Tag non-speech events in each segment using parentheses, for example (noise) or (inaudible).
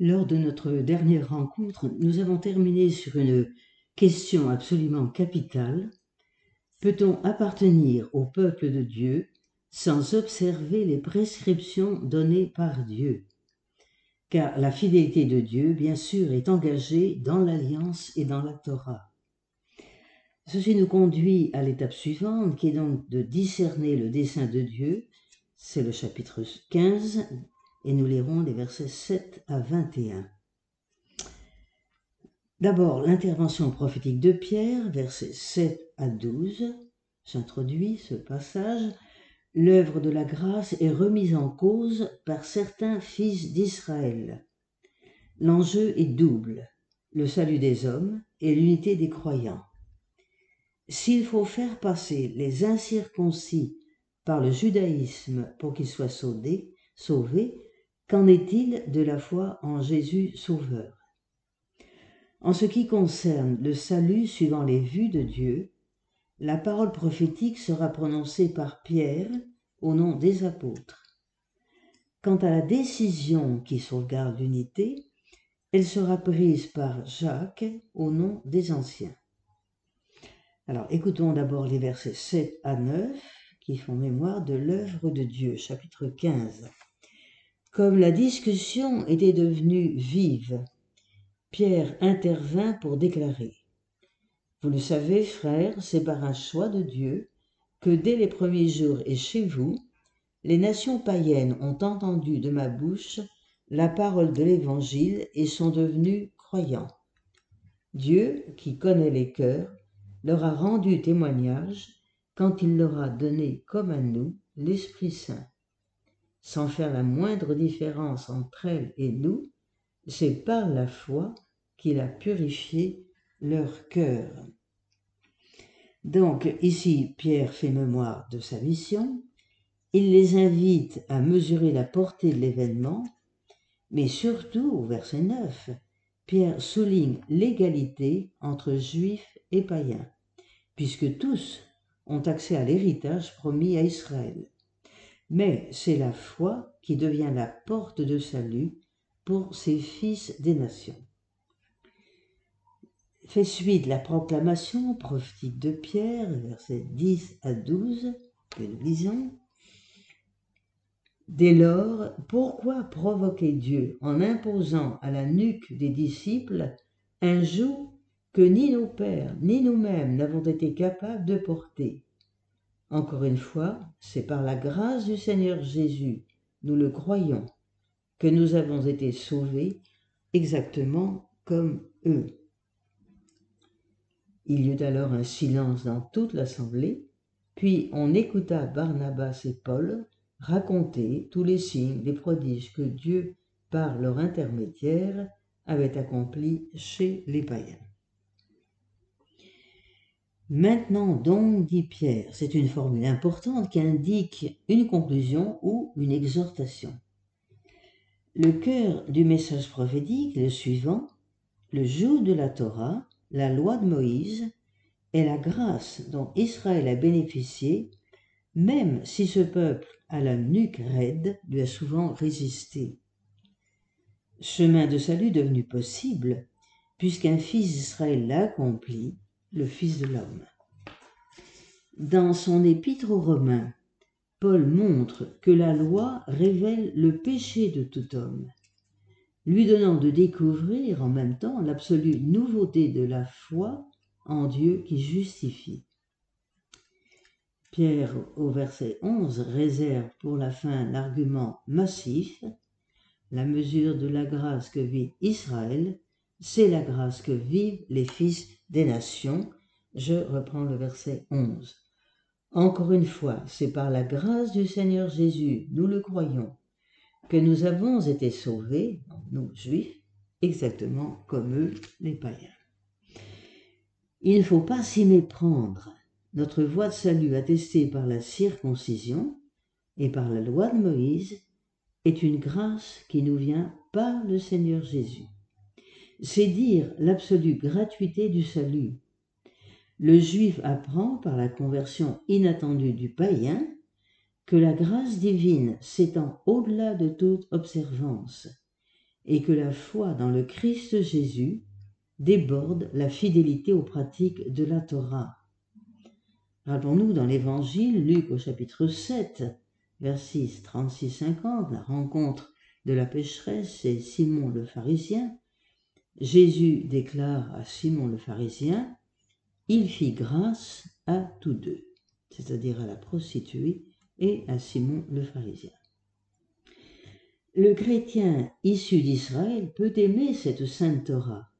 Lors de notre dernière rencontre, nous avons terminé sur une question absolument capitale. Peut-on appartenir au peuple de Dieu sans observer les prescriptions données par Dieu? Car la fidélité de Dieu, bien sûr, est engagée dans l'alliance et dans la Torah. Ceci nous conduit à l'étape suivante, qui est donc de discerner le dessein de Dieu. C'est le chapitre 15 et nous lirons les versets 7 à 21. D'abord, l'intervention prophétique de Pierre, versets 7 à 12. J'introduis ce passage. L'œuvre de la grâce est remise en cause par certains fils d'Israël. L'enjeu est double, le salut des hommes et l'unité des croyants. S'il faut faire passer les incirconcis par le judaïsme pour qu'ils soient sauvés, sauvés Qu'en est-il de la foi en Jésus Sauveur? En ce qui concerne le salut suivant les vues de Dieu, la parole prophétique sera prononcée par Pierre au nom des apôtres. Quant à la décision qui sauvegarde l'unité, elle sera prise par Jacques au nom des anciens. Alors écoutons d'abord les versets 7 à 9 qui font mémoire de l'œuvre de Dieu, chapitre 15. Comme la discussion était devenue vive, Pierre intervint pour déclarer Vous le savez, frères, c'est par un choix de Dieu que dès les premiers jours et chez vous, les nations païennes ont entendu de ma bouche la parole de l'Évangile et sont devenus croyants. Dieu, qui connaît les cœurs, leur a rendu témoignage quand il leur a donné comme à nous l'Esprit Saint sans faire la moindre différence entre elles et nous, c'est par la foi qu'il a purifié leur cœur. Donc ici, Pierre fait mémoire de sa mission, il les invite à mesurer la portée de l'événement, mais surtout, au verset 9, Pierre souligne l'égalité entre juifs et païens, puisque tous ont accès à l'héritage promis à Israël mais c'est la foi qui devient la porte de salut pour ces fils des nations. Fait suite la proclamation prophétique de Pierre, versets 10 à 12, que nous lisons. Dès lors, pourquoi provoquer Dieu en imposant à la nuque des disciples un joug que ni nos pères ni nous-mêmes n'avons été capables de porter? Encore une fois, c'est par la grâce du Seigneur Jésus, nous le croyons, que nous avons été sauvés exactement comme eux. Il y eut alors un silence dans toute l'assemblée, puis on écouta Barnabas et Paul raconter tous les signes, les prodiges que Dieu, par leur intermédiaire, avait accomplis chez les païens. Maintenant donc, dit Pierre, c'est une formule importante qui indique une conclusion ou une exhortation. Le cœur du message prophétique est le suivant. Le joug de la Torah, la loi de Moïse, est la grâce dont Israël a bénéficié, même si ce peuple à la nuque raide lui a souvent résisté. Chemin de salut devenu possible, puisqu'un fils d'Israël l'a accompli, le Fils de l'homme. Dans son épître aux Romains, Paul montre que la loi révèle le péché de tout homme, lui donnant de découvrir en même temps l'absolue nouveauté de la foi en Dieu qui justifie. Pierre, au verset 11, réserve pour la fin l'argument massif, la mesure de la grâce que vit Israël, c'est la grâce que vivent les fils des nations. Je reprends le verset 11. Encore une fois, c'est par la grâce du Seigneur Jésus, nous le croyons, que nous avons été sauvés, nous juifs, exactement comme eux, les païens. Il ne faut pas s'y méprendre. Notre voie de salut attestée par la circoncision et par la loi de Moïse est une grâce qui nous vient par le Seigneur Jésus c'est dire l'absolue gratuité du salut. Le juif apprend par la conversion inattendue du païen que la grâce divine s'étend au-delà de toute observance et que la foi dans le Christ Jésus déborde la fidélité aux pratiques de la Torah. Rappelons-nous dans l'Évangile, Luc au chapitre 7, versets 36-50, la rencontre de la pécheresse et Simon le pharisien, Jésus déclare à Simon le pharisien, Il fit grâce à tous deux, c'est-à-dire à la prostituée et à Simon le pharisien. Le chrétien issu d'Israël peut aimer cette sainte Torah,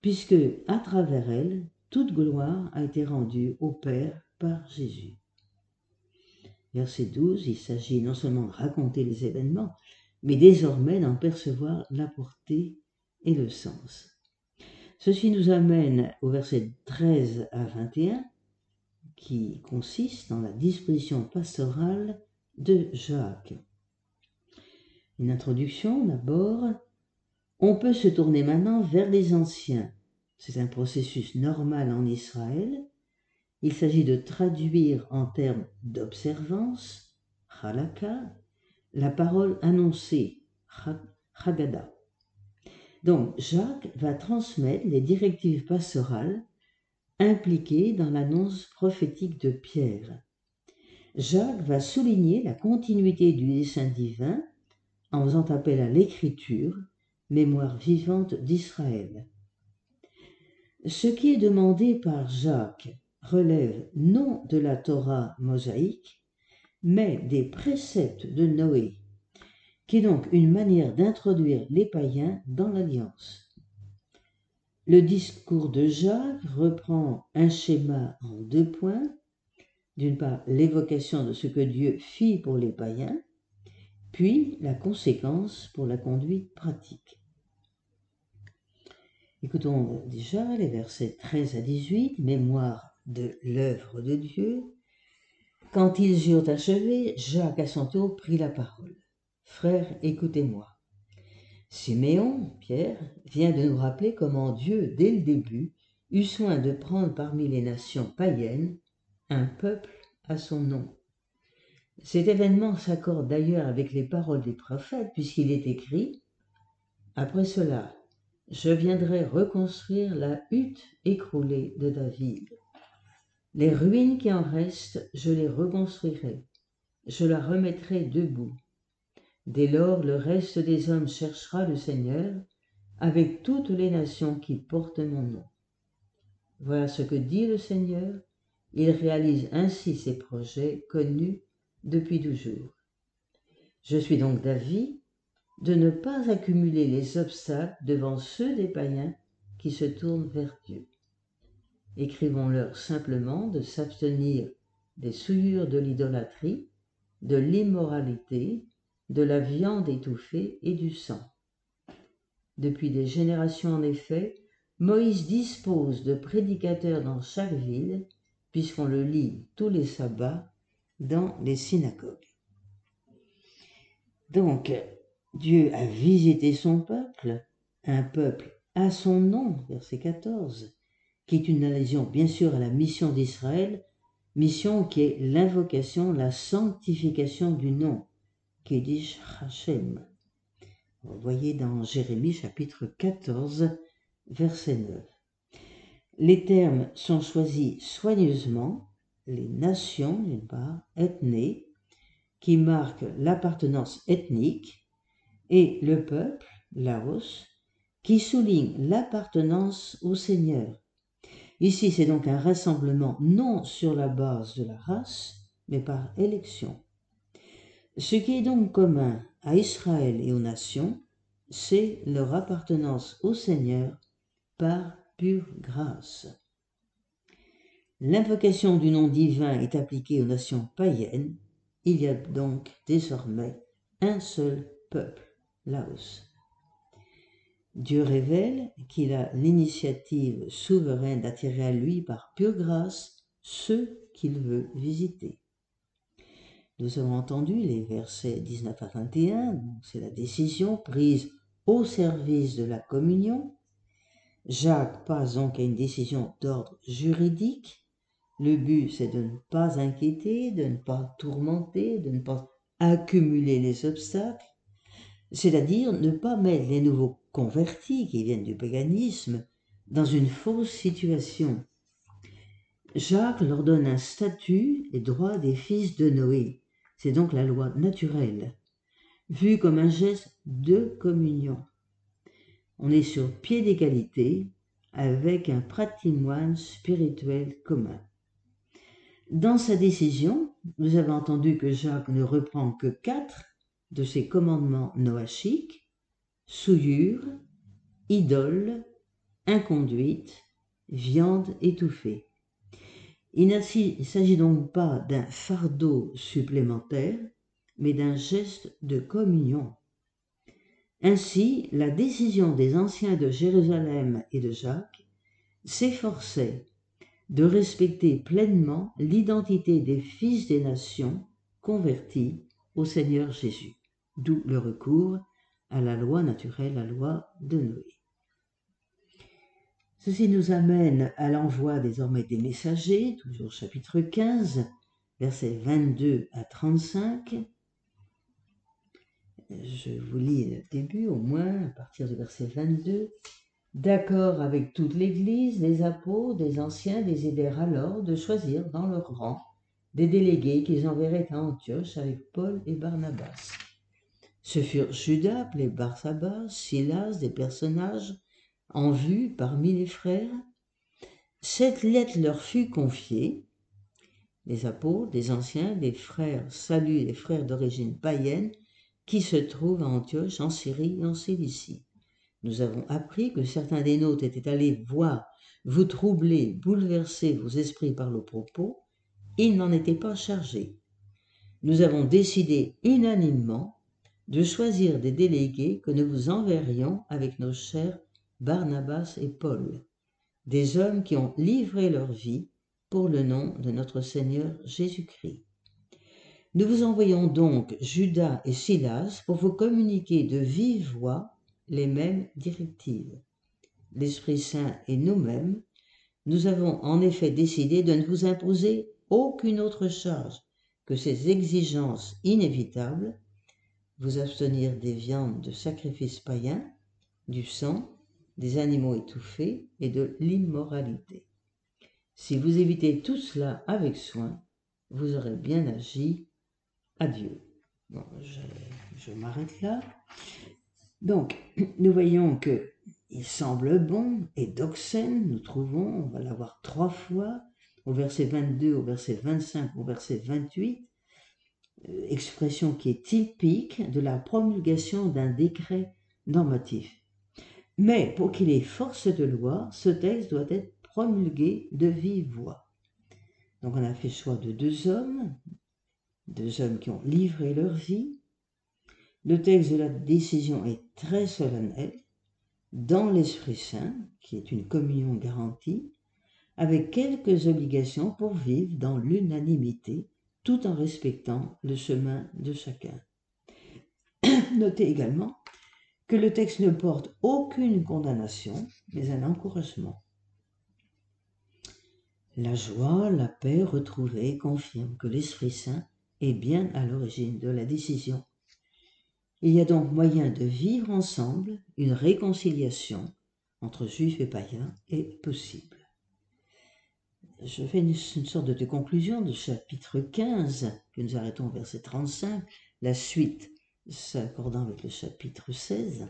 puisque à travers elle, toute gloire a été rendue au Père par Jésus. Verset 12, il s'agit non seulement de raconter les événements, mais désormais d'en percevoir la portée et le sens. Ceci nous amène au verset 13 à 21, qui consiste dans la disposition pastorale de Jacques. Une introduction d'abord. On peut se tourner maintenant vers les anciens. C'est un processus normal en Israël. Il s'agit de traduire en termes d'observance, halakha, la parole annoncée, haggadah. Donc Jacques va transmettre les directives pastorales impliquées dans l'annonce prophétique de Pierre. Jacques va souligner la continuité du dessein divin en faisant appel à l'écriture, mémoire vivante d'Israël. Ce qui est demandé par Jacques relève non de la Torah mosaïque, mais des préceptes de Noé, qui est donc une manière d'introduire les païens dans l'alliance. Le discours de Jacques reprend un schéma en deux points. D'une part, l'évocation de ce que Dieu fit pour les païens, puis la conséquence pour la conduite pratique. Écoutons déjà les versets 13 à 18, mémoire de l'œuvre de Dieu. Quand ils eurent achevé, Jacques à son tour prit la parole. Frères, écoutez-moi. Siméon, Pierre, vient de nous rappeler comment Dieu, dès le début, eut soin de prendre parmi les nations païennes un peuple à son nom. Cet événement s'accorde d'ailleurs avec les paroles des prophètes, puisqu'il est écrit Après cela, je viendrai reconstruire la hutte écroulée de David. Les ruines qui en restent, je les reconstruirai, je la remettrai debout. Dès lors, le reste des hommes cherchera le Seigneur avec toutes les nations qui portent mon nom. Voilà ce que dit le Seigneur. Il réalise ainsi ses projets connus depuis toujours. Je suis donc d'avis de ne pas accumuler les obstacles devant ceux des païens qui se tournent vers Dieu. Écrivons-leur simplement de s'abstenir des souillures de l'idolâtrie, de l'immoralité, de la viande étouffée et du sang. Depuis des générations en effet, Moïse dispose de prédicateurs dans chaque ville, puisqu'on le lit tous les sabbats dans les synagogues. Donc, Dieu a visité son peuple, un peuple à son nom, verset 14, qui est une allusion bien sûr à la mission d'Israël, mission qui est l'invocation, la sanctification du nom, Kedish Hashem. Vous voyez dans Jérémie chapitre 14, verset 9. Les termes sont choisis soigneusement les nations, d'une part, ethnées, qui marquent l'appartenance ethnique, et le peuple, Laos, qui souligne l'appartenance au Seigneur. Ici, c'est donc un rassemblement non sur la base de la race, mais par élection. Ce qui est donc commun à Israël et aux nations, c'est leur appartenance au Seigneur par pure grâce. L'invocation du nom divin est appliquée aux nations païennes. Il y a donc désormais un seul peuple, Laos. Dieu révèle qu'il a l'initiative souveraine d'attirer à lui par pure grâce ceux qu'il veut visiter. Nous avons entendu les versets 19 à 21, c'est la décision prise au service de la communion. Jacques passe donc à une décision d'ordre juridique le but, c'est de ne pas inquiéter, de ne pas tourmenter, de ne pas accumuler les obstacles. c'est-à-dire ne pas mettre les nouveaux convertis qui viennent du paganisme dans une fausse situation. Jacques leur donne un statut et droit des fils de Noé. C'est donc la loi naturelle, vue comme un geste de communion. On est sur pied d'égalité avec un patrimoine spirituel commun. Dans sa décision, nous avons entendu que Jacques ne reprend que quatre de ses commandements noachiques souillure, idole, inconduite, viande étouffée. Il ne s'agit donc pas d'un fardeau supplémentaire, mais d'un geste de communion. Ainsi, la décision des anciens de Jérusalem et de Jacques s'efforçait de respecter pleinement l'identité des fils des nations convertis au Seigneur Jésus, d'où le recours à la loi naturelle, la loi de Noé. Ceci nous amène à l'envoi désormais des messagers, toujours chapitre 15, versets 22 à 35. Je vous lis le début au moins, à partir du verset 22. D'accord avec toute l'Église, les apôtres, des anciens décidèrent alors de choisir dans leur rang des délégués qu'ils enverraient à Antioche avec Paul et Barnabas. Ce furent Judas, appelé Barsabas, Silas, des personnages en vue parmi les frères. Cette lettre leur fut confiée. Les apôtres, des anciens, des frères saluent les frères d'origine païenne qui se trouvent à Antioche, en Syrie et en Cilicie. Nous avons appris que certains des nôtres étaient allés voir, vous troubler, bouleverser vos esprits par le propos. Ils n'en étaient pas chargés. Nous avons décidé unanimement de choisir des délégués que nous vous enverrions avec nos chers Barnabas et Paul, des hommes qui ont livré leur vie pour le nom de notre Seigneur Jésus-Christ. Nous vous envoyons donc Judas et Silas pour vous communiquer de vive voix les mêmes directives. L'Esprit Saint et nous-mêmes, nous avons en effet décidé de ne vous imposer aucune autre charge que ces exigences inévitables, vous abstenir des viandes de sacrifices païens, du sang, des animaux étouffés et de l'immoralité. Si vous évitez tout cela avec soin, vous aurez bien agi. Adieu. Bon, je, m'arrête là. Donc, (clears throat) nous voyons que il semble bon et doxène, nous trouvons, on va l'avoir trois fois, au verset 22, au verset 25, au verset 28, euh, expression qui est typique de la promulgation d'un décret normatif. Mais pour qu'il ait force de loi, ce texte doit être promulgué de vive voix. Donc on a fait choix de deux hommes, deux hommes qui ont livré leur vie, le texte de la décision est très solennel, dans l'Esprit Saint, qui est une communion garantie, avec quelques obligations pour vivre dans l'unanimité, tout en respectant le chemin de chacun. (coughs) Notez également que le texte ne porte aucune condamnation, mais un encouragement. La joie, la paix retrouvée confirment que l'Esprit Saint est bien à l'origine de la décision il y a donc moyen de vivre ensemble, une réconciliation entre juifs et païens est possible. Je fais une, sorte de conclusion du chapitre 15, que nous arrêtons au verset 35, la suite s'accordant avec le chapitre 16.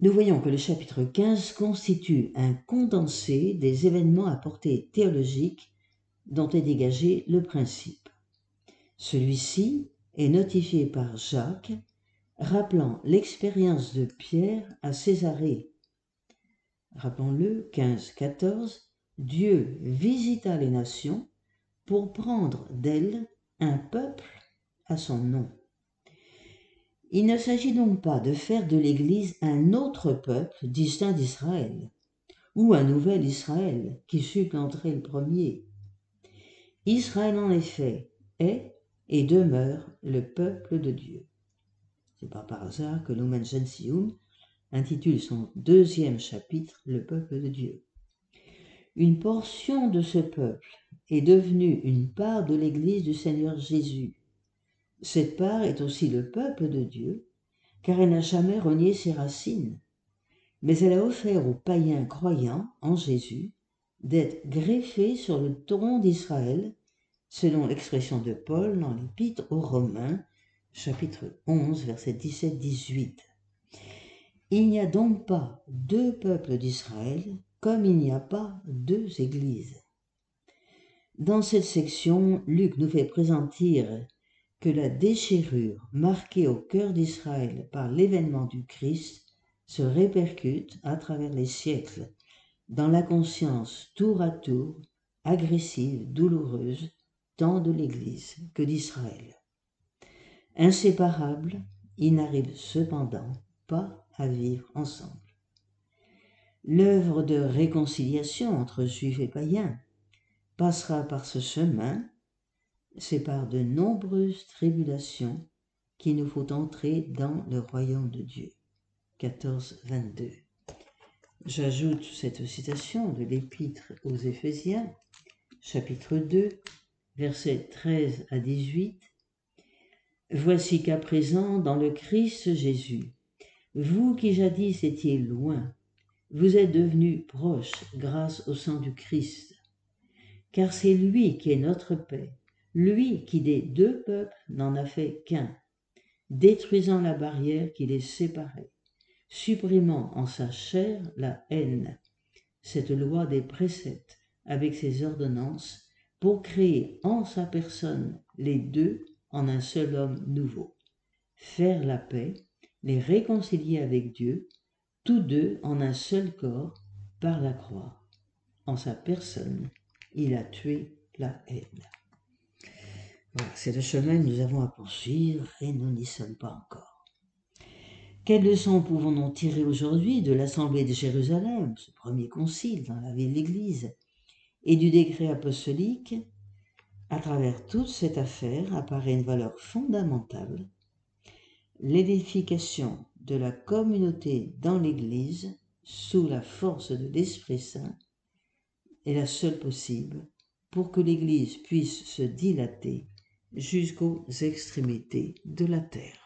Nous voyons que le chapitre 15 constitue un condensé des événements à portée théologique dont est dégagé le principe. Celui-ci est notifié par Jacques rappelant l'expérience de Pierre à Césarée. Rappelons-le, 15-14, Dieu visita les nations pour prendre d'elles un peuple à son nom. Il ne s'agit donc pas de faire de l'Église un autre peuple distinct d'Israël, ou un nouvel Israël qui supplanterait le premier. Israël en effet est et demeure le peuple de Dieu. C'est pas par hasard que Lumen Gentium intitule son deuxième chapitre Le peuple de Dieu. Une portion de ce peuple est devenue une part de l'Église du Seigneur Jésus. Cette part est aussi le peuple de Dieu, car elle n'a jamais renié ses racines, mais elle a offert aux païens croyants en Jésus d'être greffés sur le tronc d'Israël, selon l'expression de Paul dans l'Épître aux Romains, chapitre 11, verset 17-18. Il n'y a donc pas deux peuples d'Israël comme il n'y a pas deux églises. Dans cette section, Luc nous fait présenter la déchirure marquée au cœur d'Israël par l'événement du Christ se répercute à travers les siècles dans la conscience tour à tour agressive, douloureuse, tant de l'Église que d'Israël. Inséparables, ils n'arrivent cependant pas à vivre ensemble. L'œuvre de réconciliation entre juifs et païens passera par ce chemin, c'est par de nombreuses tribulations qu'il nous faut entrer dans le royaume de Dieu. 14, 22. J'ajoute cette citation de l'Épître aux Éphésiens, chapitre 2, versets 13 à 18. Voici qu'à présent, dans le Christ Jésus, vous qui jadis étiez loin, vous êtes devenus proches grâce au sang du Christ. Car c'est lui qui est notre paix, lui qui des deux peuples n'en a fait qu'un, détruisant la barrière qui les séparait, supprimant en sa chair la haine, cette loi des préceptes avec ses ordonnances, pour créer en sa personne les deux en un seul homme nouveau, faire la paix les réconcilier avec Dieu, tous deux en un seul corps, par la croix. En sa personne, il a tué la haine. C'est le chemin que nous avons à poursuivre et nous n'y sommes pas encore. Quelles leçons pouvons-nous tirer aujourd'hui de l'Assemblée de Jérusalem, ce premier concile dans la ville de l'Église, et du décret apostolique? À travers toute cette affaire apparaît une valeur fondamentale l'édification de la communauté dans l'Église sous la force de l'Esprit Saint est la seule possible pour que l'Église puisse se dilater jusqu'aux extrémités de la terre.